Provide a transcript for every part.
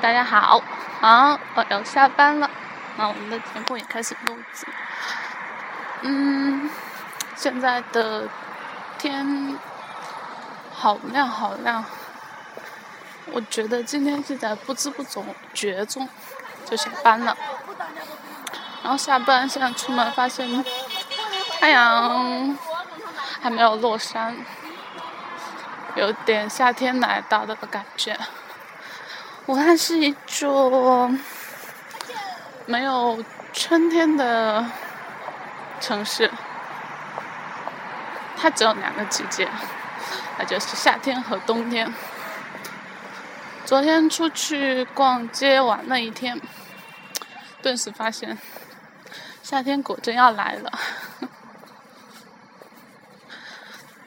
大家好，啊，我要下班了，那我们的节目也开始录制。嗯，现在的天好亮好亮，我觉得今天是在不知不觉中就下班了。然后下班现在出门发现太阳还没有落山，有点夏天来到的感觉。武汉是一座没有春天的城市，它只有两个季节，那就是夏天和冬天。昨天出去逛街玩了一天，顿时发现夏天果真要来了。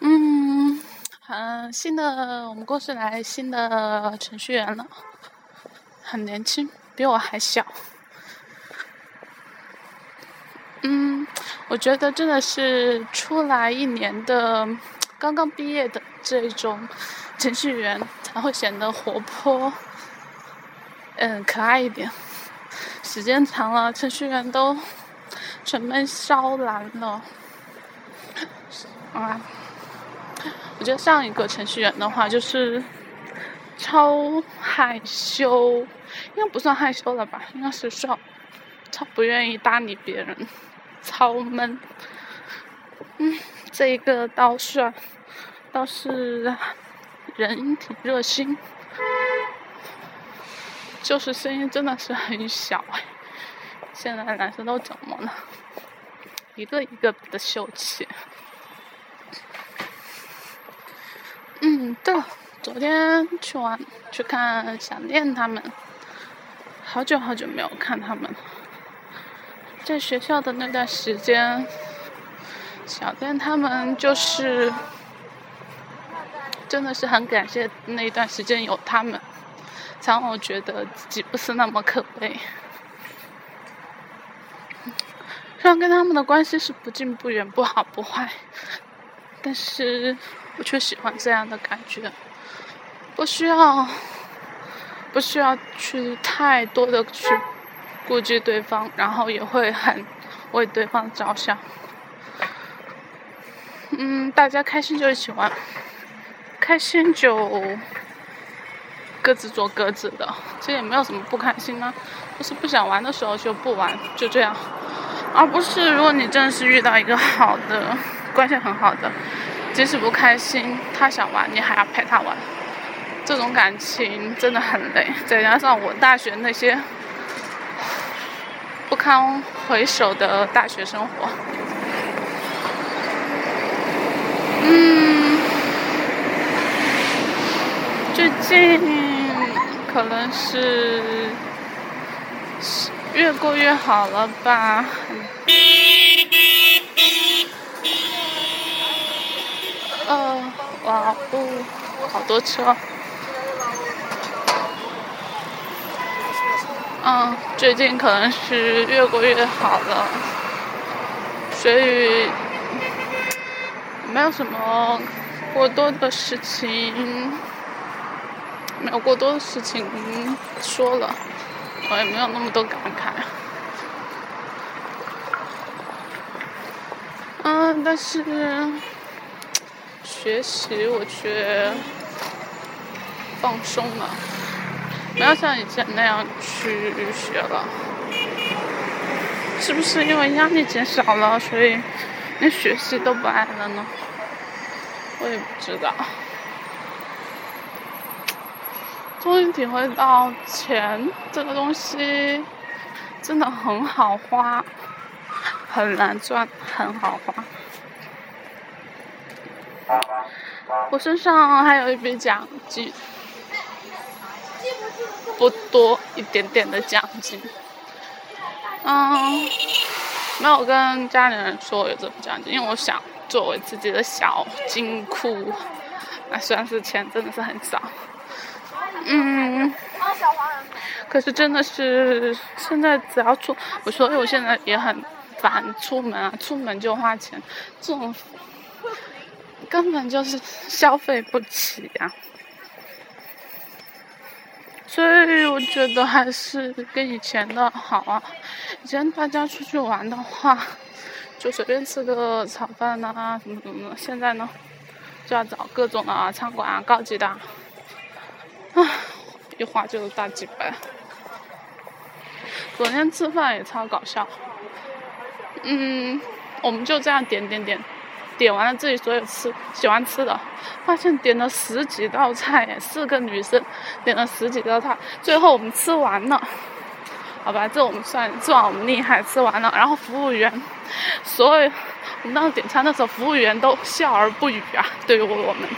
嗯，嗯，新的我们公司来新的程序员了。很年轻，比我还小。嗯，我觉得真的是出来一年的，刚刚毕业的这种程序员才会显得活泼，嗯，可爱一点。时间长了，程序员都沉闷烧蓝了。啊，我觉得上一个程序员的话就是。超害羞，应该不算害羞了吧？应该是说超不愿意搭理别人，超闷。嗯，这一个倒是倒是人挺热心，就是声音真的是很小。现在男生都怎么了？一个一个的秀气。嗯，对了。昨天去玩，去看想念他们，好久好久没有看他们了。在学校的那段时间，小念他们就是真的是很感谢那一段时间有他们，才让我觉得自己不是那么可悲。虽然跟他们的关系是不近不远、不好不坏，但是我却喜欢这样的感觉。不需要，不需要去太多的去顾及对方，然后也会很为对方着想。嗯，大家开心就一起玩，开心就各自做各自的，其实也没有什么不开心呢，就是不想玩的时候就不玩，就这样。而不是如果你真的是遇到一个好的关系很好的，即使不开心，他想玩，你还要陪他玩。这种感情真的很累，再加上我大学那些不堪回首的大学生活，嗯，最近可能是越过越好了吧。呃，哇哦，好多车。嗯，最近可能是越过越好了，所以没有什么过多的事情，没有过多的事情说了，我也没有那么多感慨。嗯，但是学习我却放松了。不要像以前那样去学了，是不是因为压力减少了，所以连学习都不爱了呢？我也不知道。终于体会到钱这个东西真的很好花，很难赚，很好花。我身上还有一笔奖金。不多一点点的奖金，嗯，没有跟家里人说有这笔奖金，因为我想作为自己的小金库，那虽然是钱真的是很少，嗯，可是真的是现在只要出，所以我现在也很烦出门啊，出门就花钱，这种根本就是消费不起呀。所以我觉得还是跟以前的好啊。以前大家出去玩的话，就随便吃个炒饭呐，什么什么的。现在呢，就要找各种的餐馆啊，高级的。唉，一花就大几百。昨天吃饭也超搞笑。嗯，我们就这样点点点，点完了自己所有吃喜欢吃的，发现点了十几道菜，四个女生点了十几道菜，最后我们吃完了，好吧，这我们算这我们厉害，吃完了，然后服务员，所有我们当时点餐的时候，服务员都笑而不语啊，对于我们，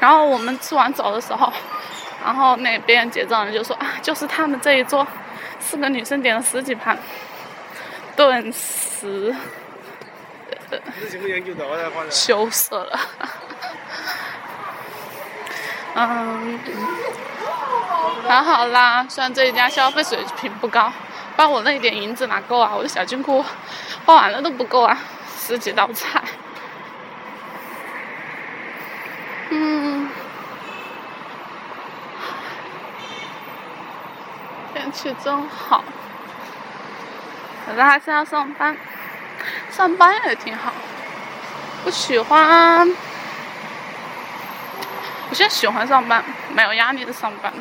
然后我们吃完走的时候，然后那边结账人就说啊，就是他们这一桌，四个女生点了十几盘。顿时，羞涩了。嗯，还好啦，虽然这一家消费水平不高，把我那一点银子哪够啊？我的小金库花完了都不够啊，十几道菜。嗯，天气真好。可是还是要上班，上班也挺好。我喜欢，我现在喜欢上班，没有压力的上班。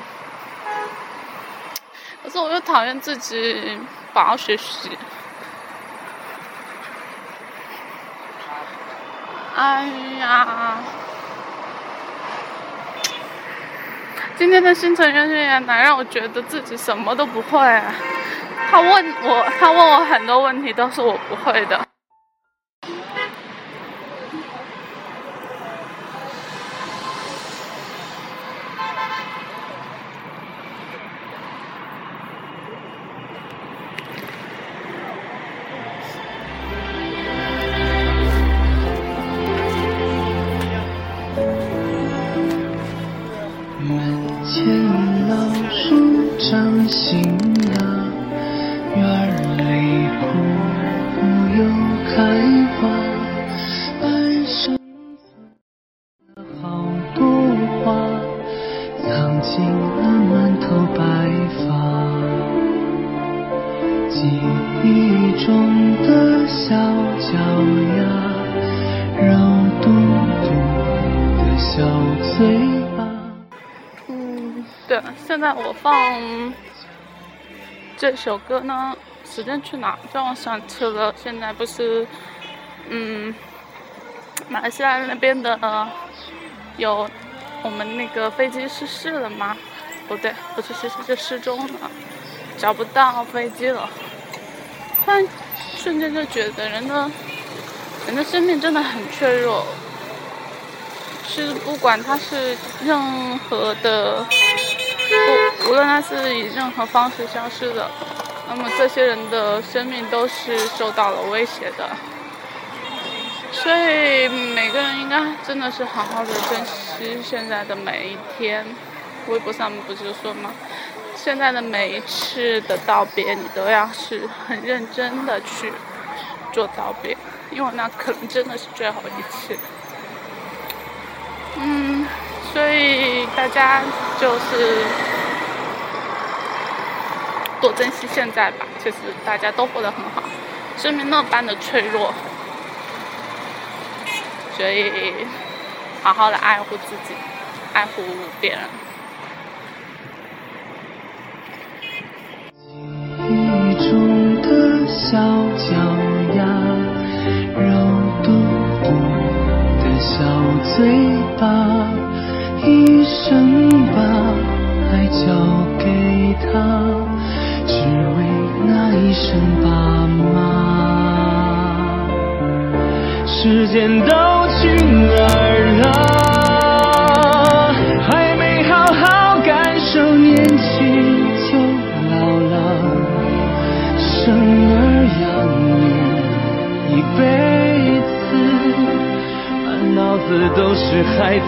可是我又讨厌自己不好好学习。哎呀，今天的新成员训练来让我觉得自己什么都不会。他问我，他问我很多问题，都是我不会的。门前老树长新记忆中的小脚丫，让嘟嘟的小嘴巴。嗯，对现在我放这首歌呢，时间去哪？让我想起了现在不是，嗯，马来西亚那边的有我们那个飞机失事了吗？不对，不是失事，是失踪了，找不到飞机了。突然瞬间就觉得人的人的生命真的很脆弱，是不管他是任何的。不无论他是以任何方式消失的，那么这些人的生命都是受到了威胁的。所以每个人应该真的是好好的珍惜现在的每一天。微博上面不是说吗？现在的每一次的道别，你都要是很认真的去做道别，因为那可能真的是最后一次。嗯，所以大家就是。多珍惜现在吧，其实大家都活得很好，生命那般的脆弱，所以好好的爱护自己，爱护别人。小脚丫，肉嘟嘟的小嘴巴，一生把爱交给他。只为那一声爸妈，时间都